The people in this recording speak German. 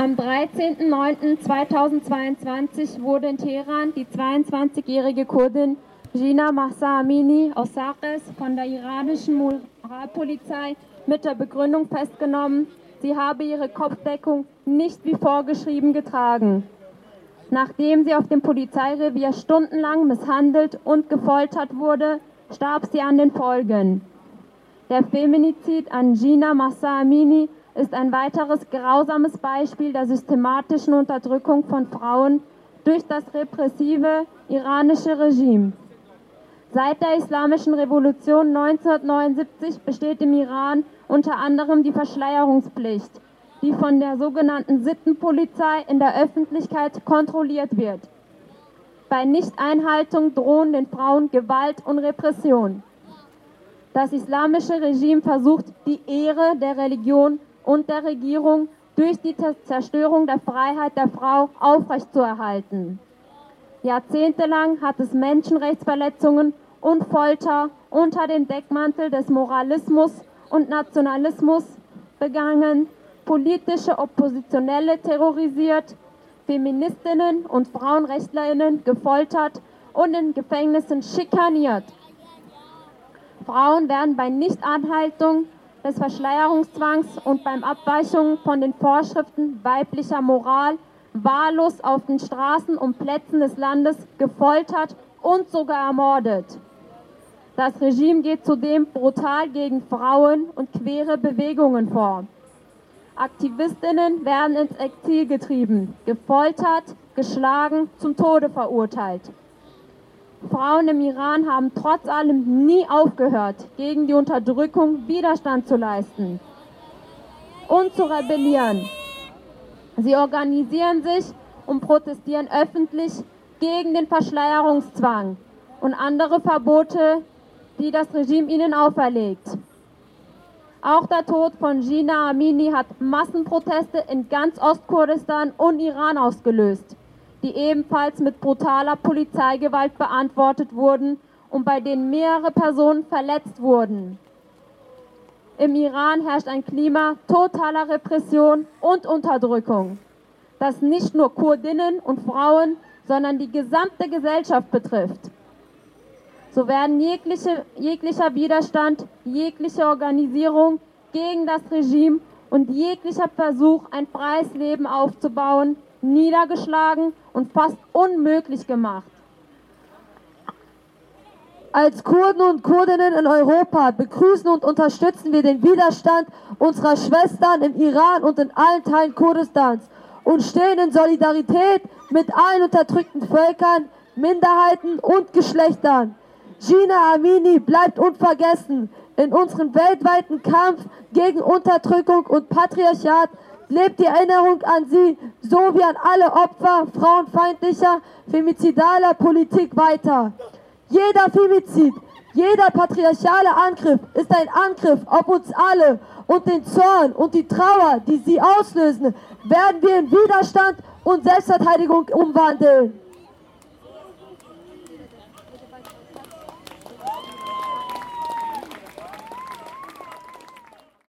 Am 13.09.2022 wurde in Teheran die 22-jährige Kurdin Gina Mahsa Amini aus Saqqez von der iranischen Moralpolizei mit der Begründung festgenommen, sie habe ihre Kopfdeckung nicht wie vorgeschrieben getragen. Nachdem sie auf dem Polizeirevier stundenlang misshandelt und gefoltert wurde, starb sie an den Folgen. Der Feminizid an Gina Massa Amini ist ein weiteres grausames Beispiel der systematischen Unterdrückung von Frauen durch das repressive iranische Regime. Seit der Islamischen Revolution 1979 besteht im Iran unter anderem die Verschleierungspflicht, die von der sogenannten Sittenpolizei in der Öffentlichkeit kontrolliert wird. Bei Nichteinhaltung drohen den Frauen Gewalt und Repression. Das islamische Regime versucht, die Ehre der Religion und der Regierung durch die Zerstörung der Freiheit der Frau aufrechtzuerhalten. Jahrzehntelang hat es Menschenrechtsverletzungen und Folter unter dem Deckmantel des Moralismus und Nationalismus begangen, politische Oppositionelle terrorisiert, Feministinnen und Frauenrechtlerinnen gefoltert und in Gefängnissen schikaniert. Frauen werden bei Nichtanhaltung des Verschleierungszwangs und beim Abweichung von den Vorschriften weiblicher Moral wahllos auf den Straßen und Plätzen des Landes gefoltert und sogar ermordet. Das Regime geht zudem brutal gegen Frauen und queere Bewegungen vor. Aktivistinnen werden ins Exil getrieben, gefoltert, geschlagen, zum Tode verurteilt. Frauen im Iran haben trotz allem nie aufgehört, gegen die Unterdrückung Widerstand zu leisten und zu rebellieren. Sie organisieren sich und protestieren öffentlich gegen den Verschleierungszwang und andere Verbote, die das Regime ihnen auferlegt. Auch der Tod von Gina Amini hat Massenproteste in ganz Ostkurdistan und Iran ausgelöst, die ebenfalls mit brutaler Polizeigewalt beantwortet wurden und bei denen mehrere Personen verletzt wurden. Im Iran herrscht ein Klima totaler Repression und Unterdrückung, das nicht nur Kurdinnen und Frauen, sondern die gesamte Gesellschaft betrifft. So werden jegliche, jeglicher Widerstand, jegliche Organisierung gegen das Regime und jeglicher Versuch, ein freies Leben aufzubauen, niedergeschlagen und fast unmöglich gemacht. Als Kurden und Kurdinnen in Europa begrüßen und unterstützen wir den Widerstand unserer Schwestern im Iran und in allen Teilen Kurdistans und stehen in Solidarität mit allen unterdrückten Völkern, Minderheiten und Geschlechtern. Gina Amini bleibt unvergessen. In unserem weltweiten Kampf gegen Unterdrückung und Patriarchat lebt die Erinnerung an sie sowie an alle Opfer frauenfeindlicher, femizidaler Politik weiter. Jeder Femizid, jeder patriarchale Angriff ist ein Angriff auf uns alle und den Zorn und die Trauer, die sie auslösen, werden wir in Widerstand und Selbstverteidigung umwandeln.